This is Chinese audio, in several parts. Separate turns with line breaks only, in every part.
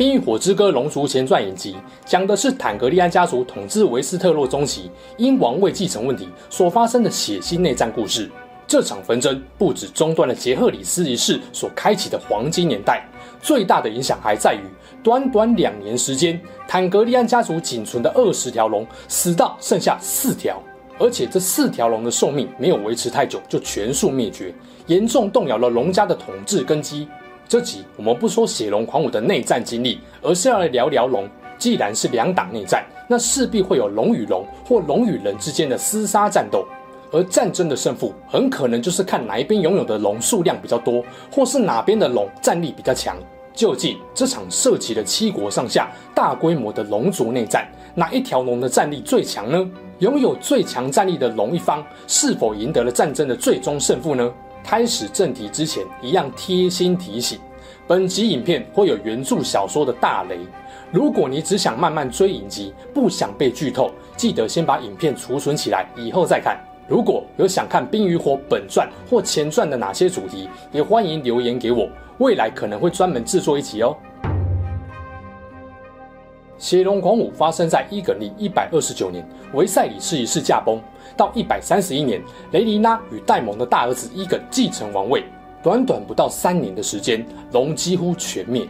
冰与火之歌》龙族前传影集讲的是坦格利安家族统治维斯特洛中期，因王位继承问题所发生的血腥内战故事。这场纷争不止中断了杰赫里斯一世所开启的黄金年代，最大的影响还在于短短两年时间，坦格利安家族仅存的二十条龙死到剩下四条，而且这四条龙的寿命没有维持太久就全数灭绝，严重动摇了龙家的统治根基。这集我们不说血龙狂舞的内战经历，而是要来聊聊龙。既然是两党内战，那势必会有龙与龙或龙与人之间的厮杀战斗，而战争的胜负很可能就是看哪一边拥有的龙数量比较多，或是哪边的龙战力比较强。究竟这场涉及了七国上下大规模的龙族内战，哪一条龙的战力最强呢？拥有最强战力的龙一方是否赢得了战争的最终胜负呢？开始正题之前，一样贴心提醒：本集影片会有原著小说的大雷。如果你只想慢慢追影集，不想被剧透，记得先把影片储存起来，以后再看。如果有想看《冰与火》本传或前传的哪些主题，也欢迎留言给我，未来可能会专门制作一集哦。血龙狂舞发生在伊耿利一百二十九年，维赛里斯一世驾崩。到一百三十一年，雷妮拉与戴蒙的大儿子伊耿继承王位。短短不到三年的时间，龙几乎全灭。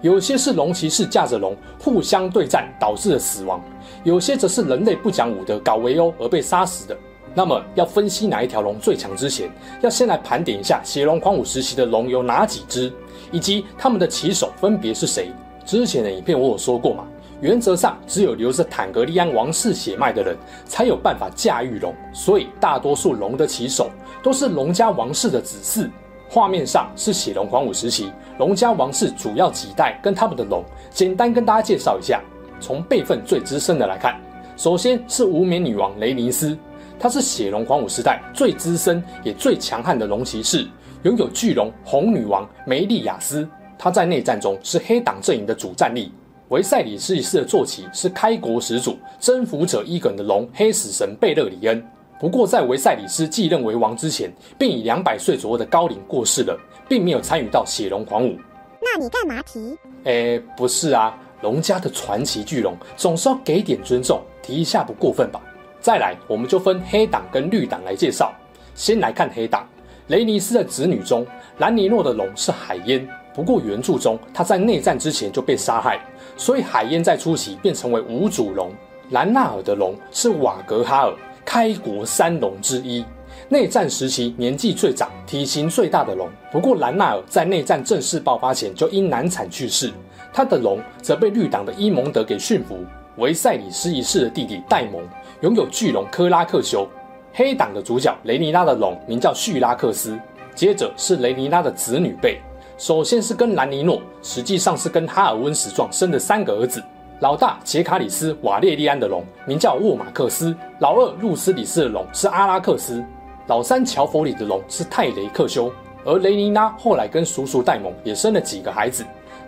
有些是龙骑士驾着龙互相对战导致的死亡，有些则是人类不讲武德搞围殴而被杀死的。那么，要分析哪一条龙最强之前，要先来盘点一下血龙狂舞时期的龙有哪几只，以及他们的骑手分别是谁。之前的影片我有说过嘛。原则上，只有留着坦格利安王室血脉的人才有办法驾驭龙，所以大多数龙的骑手都是龙家王室的子嗣。画面上是血龙狂舞时期龙家王室主要几代跟他们的龙，简单跟大家介绍一下。从辈分最资深的来看，首先是无冕女王雷尼斯，她是血龙狂舞时代最资深也最强悍的龙骑士，拥有巨龙红女王梅利亚斯，她在内战中是黑党阵营的主战力。维赛里斯一世的坐骑是开国始祖征服者伊耿的龙黑死神贝勒里恩。不过，在维赛里斯继任为王之前，便以两百岁左右的高龄过世了，并没有参与到血龙狂舞。
那你干嘛提？
诶，不是啊，龙家的传奇巨龙总是要给点尊重，提一下不过分吧？再来，我们就分黑党跟绿党来介绍。先来看黑党，雷尼斯的子女中，兰尼诺的龙是海燕。不过原著中，他在内战之前就被杀害。所以海燕在初期便成为无主龙。兰纳尔的龙是瓦格哈尔，开国三龙之一，内战时期年纪最长、体型最大的龙。不过兰纳尔在内战正式爆发前就因难产去世，他的龙则被绿党的伊蒙德给驯服。维赛里斯一世的弟弟戴蒙拥有巨龙克拉克修。黑党的主角雷尼拉的龙名叫叙拉克斯。接着是雷尼拉的子女辈。首先是跟兰尼诺，实际上是跟哈尔温史壮生的三个儿子。老大杰卡里斯瓦列利安的龙名叫沃马克斯，老二路斯里斯的龙是阿拉克斯，老三乔弗里的龙是泰雷克修。而雷尼拉后来跟叔叔戴蒙也生了几个孩子，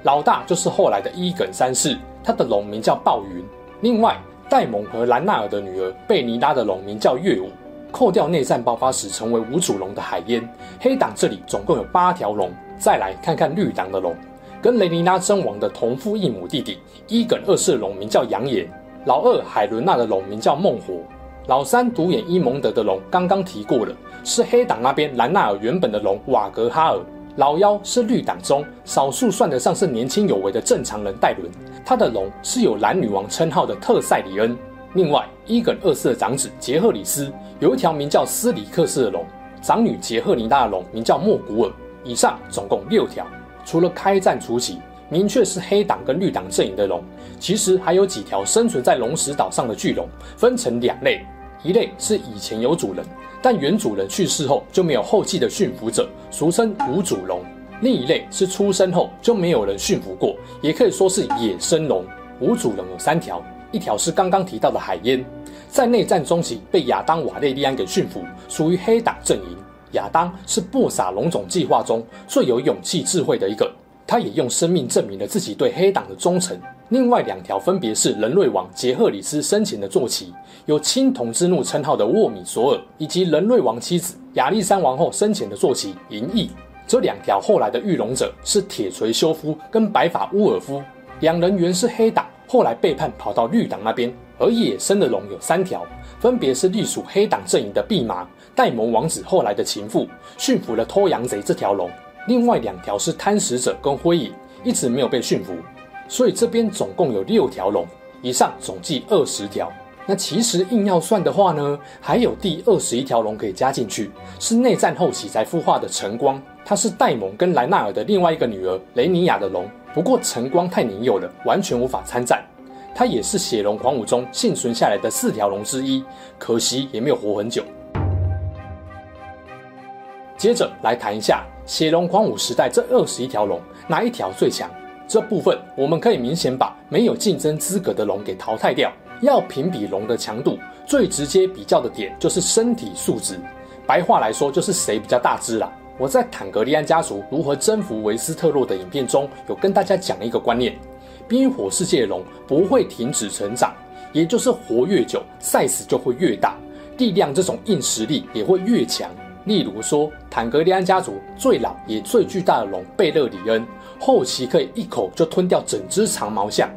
老大就是后来的伊耿三世，他的龙名叫暴云。另外，戴蒙和兰纳尔的女儿贝尼拉的龙名叫月舞。扣掉内战爆发时成为无主龙的海烟，黑党这里总共有八条龙。再来看看绿党的龙，跟雷尼拉争王的同父异母弟弟伊耿二世的龙名叫杨眼，老二海伦娜的龙名叫孟火，老三独眼伊蒙德的龙刚刚提过了，是黑党那边兰纳尔原本的龙瓦格哈尔，老幺是绿党中少数算得上是年轻有为的正常人戴伦，他的龙是有蓝女王称号的特塞里恩。另外，伊耿二世的长子杰赫里斯有一条名叫斯里克斯的龙，长女杰赫尼娜的龙名叫莫古尔。以上总共六条，除了开战初期明确是黑党跟绿党阵营的龙，其实还有几条生存在龙石岛上的巨龙，分成两类，一类是以前有主人，但原主人去世后就没有后继的驯服者，俗称无主龙；另一类是出生后就没有人驯服过，也可以说是野生龙。无主龙有三条，一条是刚刚提到的海燕，在内战中期被亚当·瓦列利安给驯服，属于黑党阵营。亚当是布撒龙种计划中最有勇气、智慧的一个，他也用生命证明了自己对黑党的忠诚。另外两条分别是人类王杰赫里斯生前的坐骑，有青铜之怒称号的沃米索尔，以及人类王妻子亚历山王后生前的坐骑银翼。这两条后来的御龙者是铁锤修夫跟白发乌尔夫，两人原是黑党，后来背叛跑到绿党那边。而野生的龙有三条，分别是隶属黑党阵营的毕麻，戴蒙王子后来的情妇，驯服了偷羊贼这条龙；另外两条是贪食者跟灰影，一直没有被驯服。所以这边总共有六条龙，以上总计二十条。那其实硬要算的话呢，还有第二十一条龙可以加进去，是内战后期才孵化的晨光。它是戴蒙跟莱纳尔的另外一个女儿雷尼亚的龙，不过晨光太年幼了，完全无法参战。它也是血龙狂舞中幸存下来的四条龙之一，可惜也没有活很久。接着来谈一下血龙狂舞时代这二十一条龙，哪一条最强？这部分我们可以明显把没有竞争资格的龙给淘汰掉。要评比龙的强度，最直接比较的点就是身体素质。白话来说，就是谁比较大只啦。我在坦格利安家族如何征服维斯特洛的影片中有跟大家讲一个观念：冰火世界龙不会停止成长，也就是活越久，size 就会越大，力量这种硬实力也会越强。例如说，坦格利安家族最老也最巨大的龙贝勒里恩，后期可以一口就吞掉整只长毛象。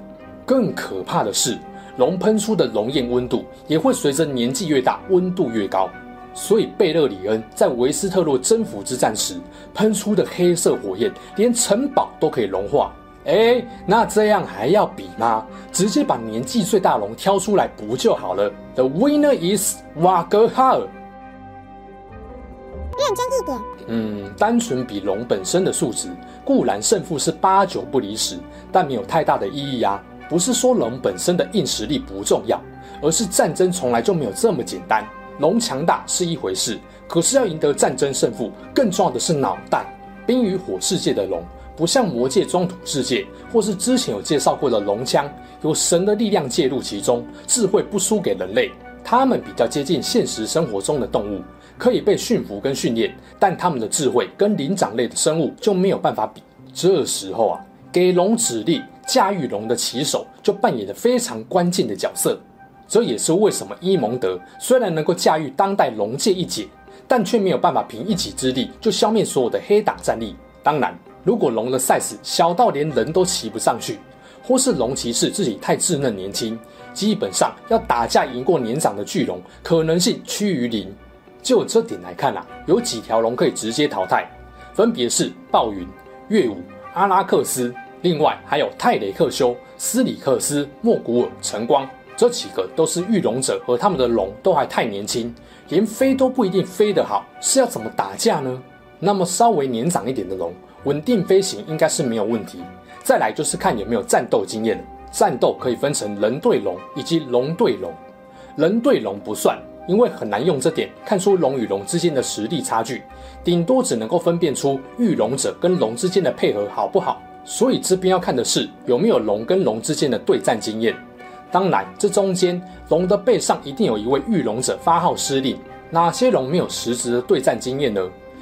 更可怕的是，龙喷出的龙焰温度也会随着年纪越大，温度越高。所以贝勒里恩在维斯特洛征服之战时喷出的黑色火焰，连城堡都可以融化。哎，那这样还要比吗？直接把年纪最大龙挑出来不就好了？The winner is 瓦格哈尔。认真一点。嗯，单纯比龙本身的数值，固然胜负是八九不离十，但没有太大的意义、啊。不是说龙本身的硬实力不重要，而是战争从来就没有这么简单。龙强大是一回事，可是要赢得战争胜负，更重要的是脑袋。冰与火世界的龙不像魔界中土世界，或是之前有介绍过的龙枪，有神的力量介入其中，智慧不输给人类。他们比较接近现实生活中的动物，可以被驯服跟训练，但他们的智慧跟灵长类的生物就没有办法比。这时候啊，给龙指令。驾驭龙的骑手就扮演了非常关键的角色，这也是为什么伊蒙德虽然能够驾驭当代龙界一姐，但却没有办法凭一己之力就消灭所有的黑党战力。当然，如果龙的 size 小到连人都骑不上去，或是龙骑士自己太稚嫩年轻，基本上要打架赢过年长的巨龙，可能性趋于零。就这点来看啊，有几条龙可以直接淘汰，分别是暴云、月舞、阿拉克斯。另外还有泰雷克修、斯里克斯、莫古尔、晨光，这几个都是御龙者，和他们的龙都还太年轻，连飞都不一定飞得好，是要怎么打架呢？那么稍微年长一点的龙，稳定飞行应该是没有问题。再来就是看有没有战斗经验，战斗可以分成人对龙以及龙对龙。人对龙不算，因为很难用这点看出龙与龙之间的实力差距，顶多只能够分辨出御龙者跟龙之间的配合好不好。所以这边要看的是有没有龙跟龙之间的对战经验。当然，这中间龙的背上一定有一位御龙者发号施令。哪些龙没有实质的对战经验呢？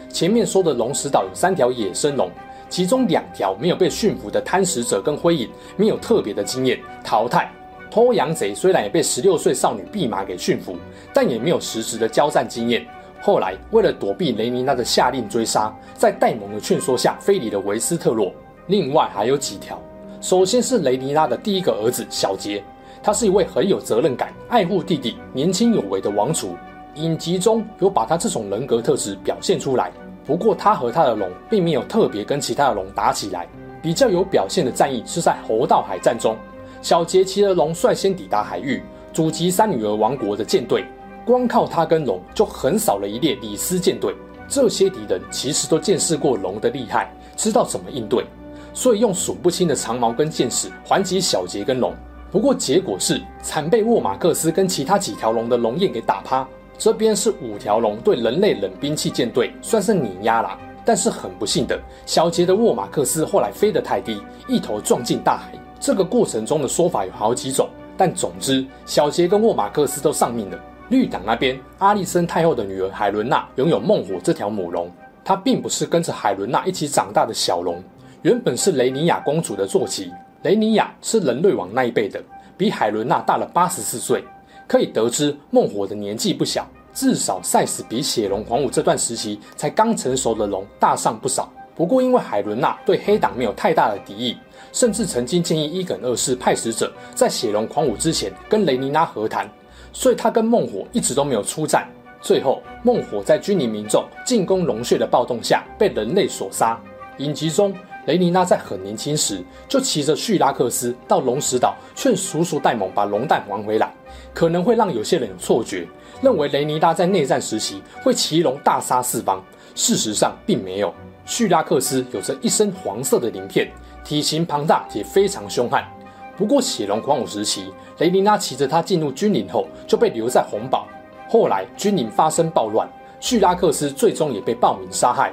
前面说的龙石岛有三条野生龙，其中两条没有被驯服的贪食者跟灰影没有特别的经验，淘汰。偷羊贼虽然也被十六岁少女弼马给驯服，但也没有实质的交战经验。后来为了躲避雷尼拉的下令追杀，在戴蒙的劝说下飞离了维斯特洛。另外还有几条，首先是雷尼拉的第一个儿子小杰，他是一位很有责任感、爱护弟弟、年轻有为的王储。影集中有把他这种人格特质表现出来。不过他和他的龙并没有特别跟其他的龙打起来，比较有表现的战役是在侯道海战中，小杰骑的龙率先抵达海域，阻击三女儿王国的舰队。光靠他跟龙就横扫了一列李斯舰队。这些敌人其实都见识过龙的厉害，知道怎么应对。所以用数不清的长矛跟箭矢还击小杰跟龙，不过结果是惨被沃马克斯跟其他几条龙的龙焰给打趴。这边是五条龙对人类冷兵器舰队算是碾压啦，但是很不幸的，小杰的沃马克斯后来飞得太低，一头撞进大海。这个过程中的说法有好几种，但总之，小杰跟沃马克斯都丧命了。绿党那边，阿丽森太后的女儿海伦娜拥有梦火这条母龙，她并不是跟着海伦娜一起长大的小龙，原本是雷尼亚公主的坐骑。雷尼亚是人类王那一辈的，比海伦娜大了八十四岁。可以得知，梦火的年纪不小，至少赛死比血龙狂舞这段时期才刚成熟的龙大上不少。不过，因为海伦娜对黑党没有太大的敌意，甚至曾经建议伊耿二世派使者在血龙狂舞之前跟雷尼娜和谈。所以他跟梦火一直都没有出战，最后梦火在君临民众进攻龙穴的暴动下被人类所杀。影集中，雷尼娜在很年轻时就骑着叙拉克斯到龙石岛劝叔叔戴蒙把龙蛋还回来，可能会让有些人有错觉，认为雷尼娜在内战时期会骑龙大杀四方。事实上并没有，叙拉克斯有着一身黄色的鳞片，体型庞大且非常凶悍。不过血龙狂舞时期，雷尼娜骑着它进入君临后，就被留在红堡。后来君临发生暴乱，叙拉克斯最终也被暴民杀害。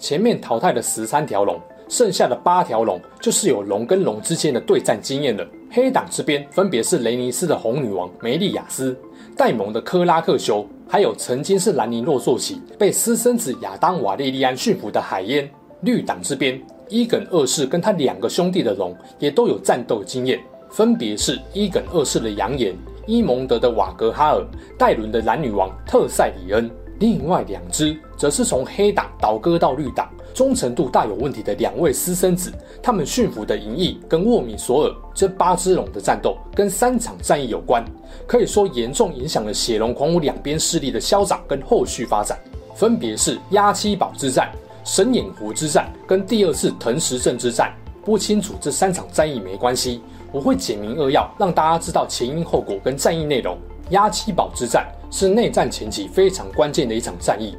前面淘汰了十三条龙，剩下的八条龙就是有龙跟龙之间的对战经验了。黑党这边分别是雷尼斯的红女王梅利亚斯、戴蒙的科拉克修，还有曾经是兰尼诺坐骑、被私生子亚当瓦列利安驯服的海燕。绿党这边。伊耿二世跟他两个兄弟的龙也都有战斗经验，分别是伊耿二世的杨岩、伊蒙德的瓦格哈尔、戴伦的蓝女王特塞里恩。另外两只则是从黑党倒戈到绿党，忠诚度大有问题的两位私生子。他们驯服的银翼跟沃米索尔这八只龙的战斗，跟三场战役有关，可以说严重影响了血龙狂舞两边势力的消长跟后续发展。分别是压七堡之战。神眼湖之战跟第二次藤石镇之战，不清楚这三场战役没关系，我会简明扼要，让大家知道前因后果跟战役内容。压七堡之战是内战前期非常关键的一场战役，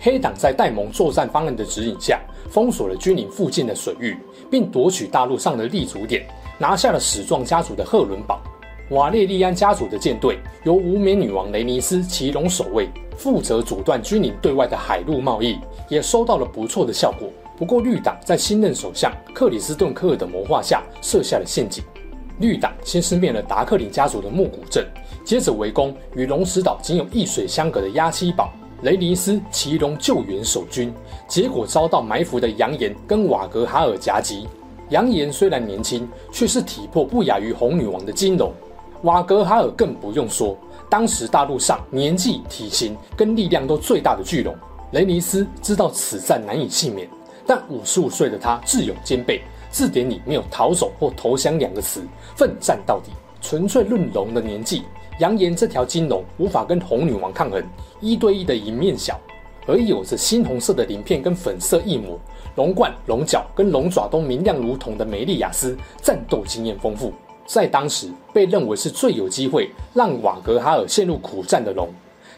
黑党在戴蒙作战方案的指引下，封锁了君临附近的水域，并夺取大陆上的立足点，拿下了史壮家族的赫伦堡。瓦列利安家族的舰队由无冕女王雷尼斯骑龙守卫，负责阻断君临对外的海陆贸易，也收到了不错的效果。不过绿党在新任首相克里斯顿科尔的谋划下设下了陷阱。绿党先是灭了达克林家族的木古镇，接着围攻与龙石岛仅有一水相隔的压七堡。雷尼斯骑龙救援守军，结果遭到埋伏的扬言跟瓦格哈尔夹击。扬言虽然年轻，却是体魄不亚于红女王的金龙。瓦格哈尔更不用说，当时大陆上年纪、体型跟力量都最大的巨龙。雷尼斯知道此战难以幸免，但五十五岁的他智勇兼备，字典里没有逃走或投降两个词，奋战到底。纯粹论龙的年纪，扬言这条金龙无法跟红女王抗衡，一对一的赢面小。而有着猩红色的鳞片跟粉色翼膜，龙冠、龙角跟龙爪都明亮如铜的梅利亚斯，战斗经验丰富。在当时被认为是最有机会让瓦格哈尔陷入苦战的龙，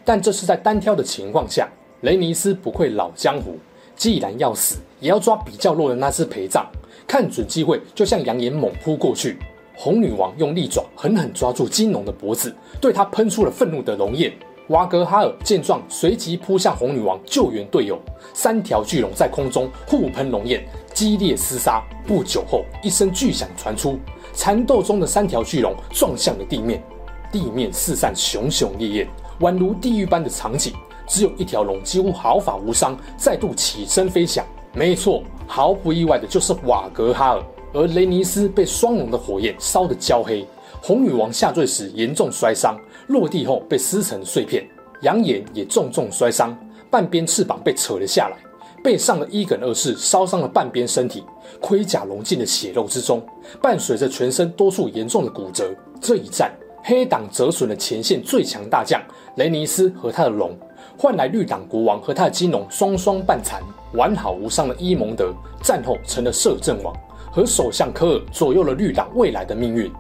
但这是在单挑的情况下。雷尼斯不愧老江湖，既然要死，也要抓比较弱的那只陪葬。看准机会，就向扬言猛扑过去。红女王用利爪狠狠抓住金龙的脖子，对他喷出了愤怒的龙焰。瓦格哈尔见状，随即扑向红女王救援队友。三条巨龙在空中互喷龙焰，激烈厮杀。不久后，一声巨响传出。缠斗中的三条巨龙撞向了地面，地面四散熊熊烈焰，宛如地狱般的场景。只有一条龙几乎毫发无伤，再度起身飞翔。没错，毫不意外的就是瓦格哈尔。而雷尼斯被双龙的火焰烧得焦黑，红女王下坠时严重摔伤，落地后被撕成碎片。杨岩也重重摔伤，半边翅膀被扯了下来。背上的伊耿二世烧伤了半边身体，盔甲融进了血肉之中，伴随着全身多处严重的骨折。这一战，黑党折损了前线最强大将雷尼斯和他的龙，换来绿党国王和他的金龙双双半残。完好无伤的伊蒙德战后成了摄政王，和首相科尔左右了绿党未来的命运。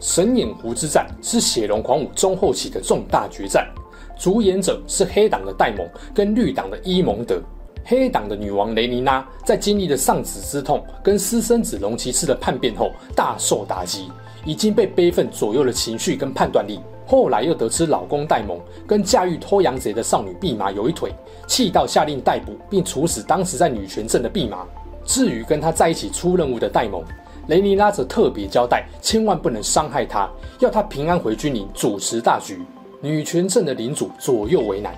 神眼湖之战是血龙狂舞中后期的重大决战，主演者是黑党的戴蒙跟绿党的伊蒙德。黑党的女王雷尼娜在经历了丧子之痛跟私生子龙骑士的叛变后，大受打击，已经被悲愤左右了情绪跟判断力。后来又得知老公戴蒙跟驾驭偷羊贼的少女毕玛有一腿，气到下令逮捕并处死当时在女权镇的毕玛。至于跟他在一起出任务的戴蒙，雷尼拉则特别交代，千万不能伤害他，要他平安回军营，主持大局。女权阵的领主左右为难，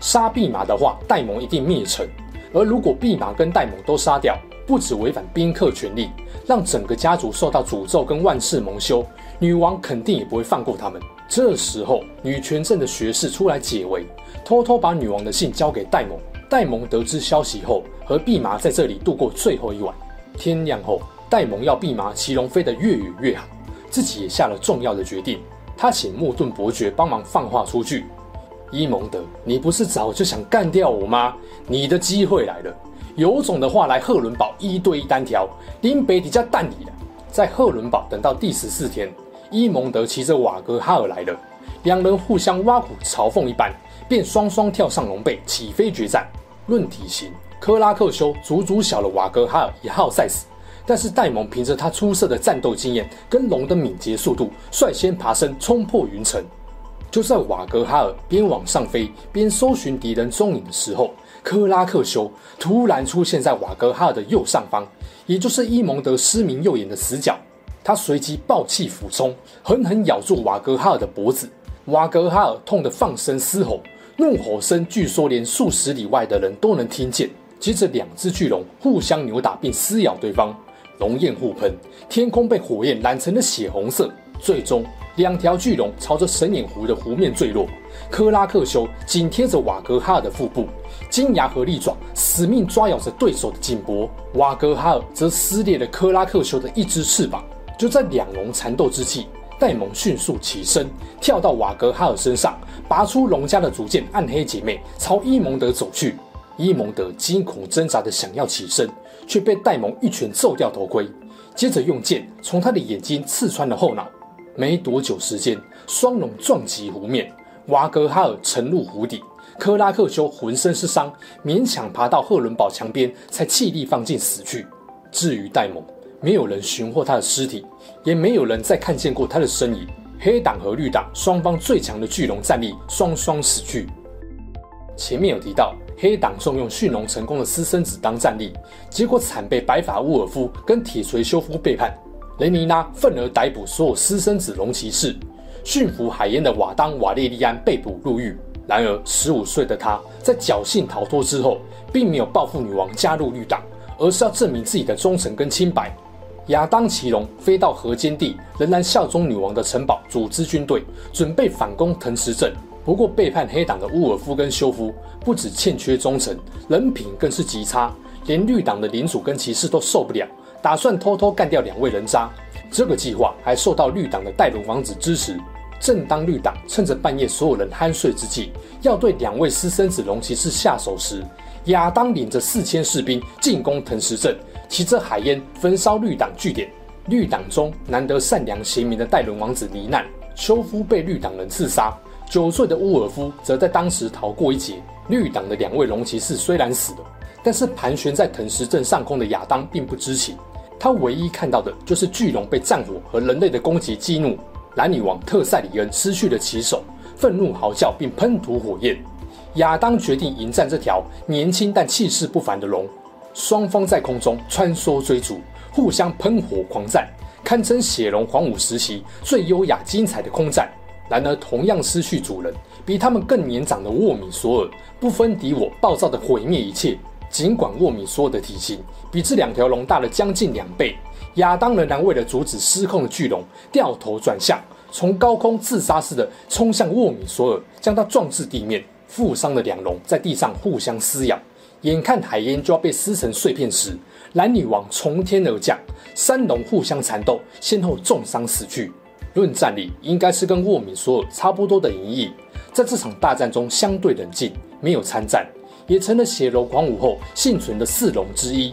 杀毕马的话，戴蒙一定灭城；而如果毕马跟戴蒙都杀掉，不止违反宾客权利，让整个家族受到诅咒跟万世蒙羞，女王肯定也不会放过他们。这时候，女权阵的学士出来解围，偷偷把女王的信交给戴蒙。戴蒙得知消息后，和毕马在这里度过最后一晚。天亮后，戴蒙要毕马骑龙飞得越远越好，自己也下了重要的决定。他请莫顿伯爵帮忙放话出去：“伊蒙德，你不是早就想干掉我吗？你的机会来了。”有种的话，来赫伦堡一对一单挑，林北底下蛋里了。在赫伦堡等到第十四天，伊蒙德骑着瓦格哈尔来了，两人互相挖苦嘲讽一番，便双双跳上龙背，起飞决战。论体型，克拉克修足足小了瓦格哈尔一号 size，但是戴蒙凭着他出色的战斗经验跟龙的敏捷速度，率先爬升，冲破云层。就在瓦格哈尔边往上飞边搜寻敌人踪影的时候，克拉克修突然出现在瓦格哈尔的右上方，也就是伊蒙德失明右眼的死角。他随即暴气俯冲，狠狠咬住瓦格哈尔的脖子。瓦格哈尔痛得放声嘶吼，怒吼声据说连数十里外的人都能听见。接着，两只巨龙互相扭打并撕咬对方，龙焰互喷，天空被火焰染成了血红色。最终，两条巨龙朝着神眼湖的湖面坠落。克拉克修紧贴着瓦格哈尔的腹部。金牙和利爪死命抓咬着对手的颈脖，瓦格哈尔则撕裂了克拉克修的一只翅膀。就在两龙缠斗之际，戴蒙迅速起身，跳到瓦格哈尔身上，拔出龙家的主剑暗黑姐妹，朝伊蒙德走去。伊蒙德惊恐挣扎的想要起身，却被戴蒙一拳揍掉头盔，接着用剑从他的眼睛刺穿了后脑。没多久时间，双龙撞击湖面，瓦格哈尔沉入湖底。克拉克修浑身是伤，勉强爬到赫伦堡墙边，才气力放尽死去。至于戴蒙，没有人寻获他的尸体，也没有人再看见过他的身影。黑党和绿党双方最强的巨龙战力双双死去。前面有提到，黑党重用驯龙成功的私生子当战力，结果惨被白发乌尔夫跟铁锤修夫背叛。雷尼拉愤而逮捕所有私生子龙骑士，驯服海燕的瓦当瓦列利安被捕入狱。然而，十五岁的他在侥幸逃脱之后，并没有报复女王加入绿党，而是要证明自己的忠诚跟清白。亚当骑龙飞到河间地，仍然效忠女王的城堡，组织军队，准备反攻藤石镇。不过，背叛黑党的乌尔夫跟修夫不止欠缺忠诚，人品更是极差，连绿党的领主跟骑士都受不了，打算偷偷干掉两位人渣。这个计划还受到绿党的戴伦王子支持。正当绿党趁着半夜所有人酣睡之际，要对两位私生子龙骑士下手时，亚当领着四千士兵进攻藤石镇，骑着海燕焚烧绿党据点。绿党中难得善良贤明的戴伦王子罹难，丘夫被绿党人刺杀，九岁的乌尔夫则在当时逃过一劫。绿党的两位龙骑士虽然死了，但是盘旋在藤石镇上空的亚当并不知情，他唯一看到的就是巨龙被战火和人类的攻击激怒。蓝女王特塞里恩失去了骑手，愤怒嚎叫并喷吐火焰。亚当决定迎战这条年轻但气势不凡的龙。双方在空中穿梭追逐，互相喷火狂战，堪称血龙皇武时期最优雅精彩的空战。然而，同样失去主人，比他们更年长的沃米索尔不分敌我，暴躁地毁灭一切。尽管沃米索尔的体型比这两条龙大了将近两倍。亚当仍然为了阻止失控的巨龙，掉头转向，从高空自杀似的冲向沃米索尔，将他撞至地面。负伤的两龙在地上互相撕咬，眼看海烟就要被撕成碎片时，蓝女王从天而降，三龙互相缠斗，先后重伤死去。论战力，应该是跟沃米索尔差不多的银翼，在这场大战中相对冷静，没有参战，也成了血龙狂舞后幸存的四龙之一。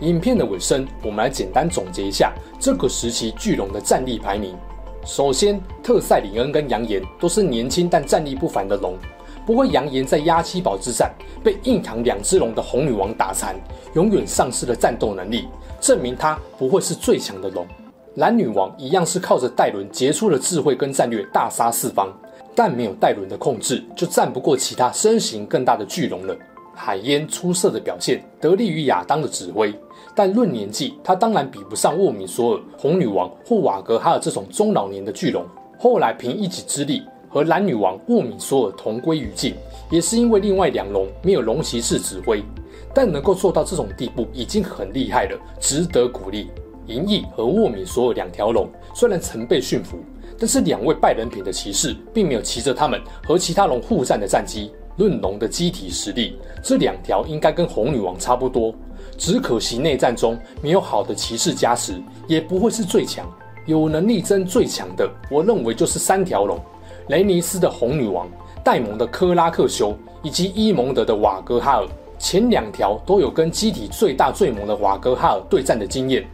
影片的尾声，我们来简单总结一下这个时期巨龙的战力排名。首先，特塞里恩跟扬言都是年轻但战力不凡的龙。不过，扬言在压七宝之战被硬扛两只龙的红女王打残，永远丧失了战斗能力，证明他不会是最强的龙。蓝女王一样是靠着戴伦杰出的智慧跟战略大杀四方，但没有戴伦的控制，就战不过其他身形更大的巨龙了。海烟出色的表现得力于亚当的指挥。但论年纪，他当然比不上沃米索尔、红女王或瓦格哈尔这种中老年的巨龙。后来凭一己之力和蓝女王沃米索尔同归于尽，也是因为另外两龙没有龙骑士指挥，但能够做到这种地步已经很厉害了，值得鼓励。银翼和沃米索尔两条龙虽然曾被驯服，但是两位败人品的骑士并没有骑着他们和其他龙互战的战绩。论龙的机体实力，这两条应该跟红女王差不多。只可惜内战中没有好的骑士加持，也不会是最强。有能力争最强的，我认为就是三条龙：雷尼斯的红女王、戴蒙的克拉克修以及伊蒙德的瓦格哈尔。前两条都有跟机体最大最猛的瓦格哈尔对战的经验。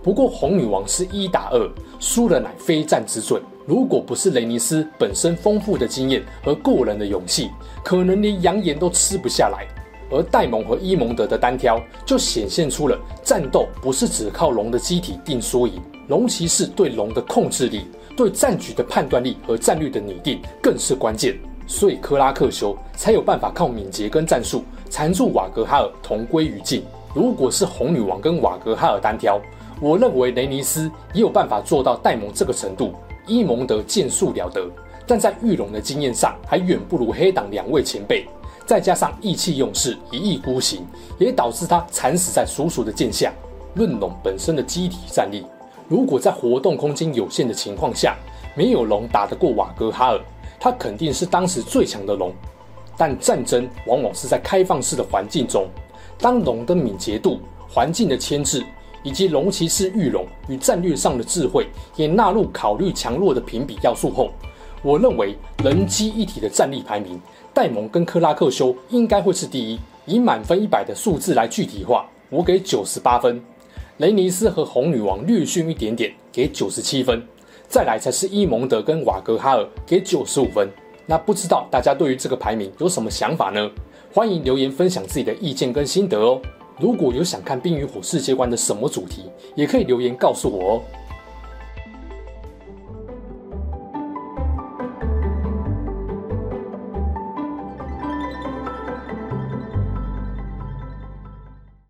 不过红女王是一打二，输了乃非战之罪。如果不是雷尼斯本身丰富的经验和过人的勇气，可能连扬言都吃不下来。而戴蒙和伊蒙德的单挑，就显现出了战斗不是只靠龙的机体定输赢，龙骑士对龙的控制力、对战局的判断力和战略的拟定更是关键。所以克拉克修才有办法靠敏捷跟战术缠住瓦格哈尔同归于尽。如果是红女王跟瓦格哈尔单挑，我认为雷尼斯也有办法做到戴蒙这个程度。伊蒙德剑术了得，但在御龙的经验上还远不如黑党两位前辈。再加上意气用事、一意孤行，也导致他惨死在叔叔的剑下。论龙本身的机体战力，如果在活动空间有限的情况下，没有龙打得过瓦格哈尔，他肯定是当时最强的龙。但战争往往是在开放式的环境中，当龙的敏捷度、环境的牵制。以及龙骑士御龙与战略上的智慧也纳入考虑强弱的评比要素后，我认为人机一体的战力排名，戴蒙跟克拉克修应该会是第一。以满分一百的数字来具体化，我给九十八分。雷尼斯和红女王略逊一点点，给九十七分。再来才是伊蒙德跟瓦格哈尔，给九十五分。那不知道大家对于这个排名有什么想法呢？欢迎留言分享自己的意见跟心得哦。如果有想看《冰与火世界观》的什么主题，也可以留言告诉我哦。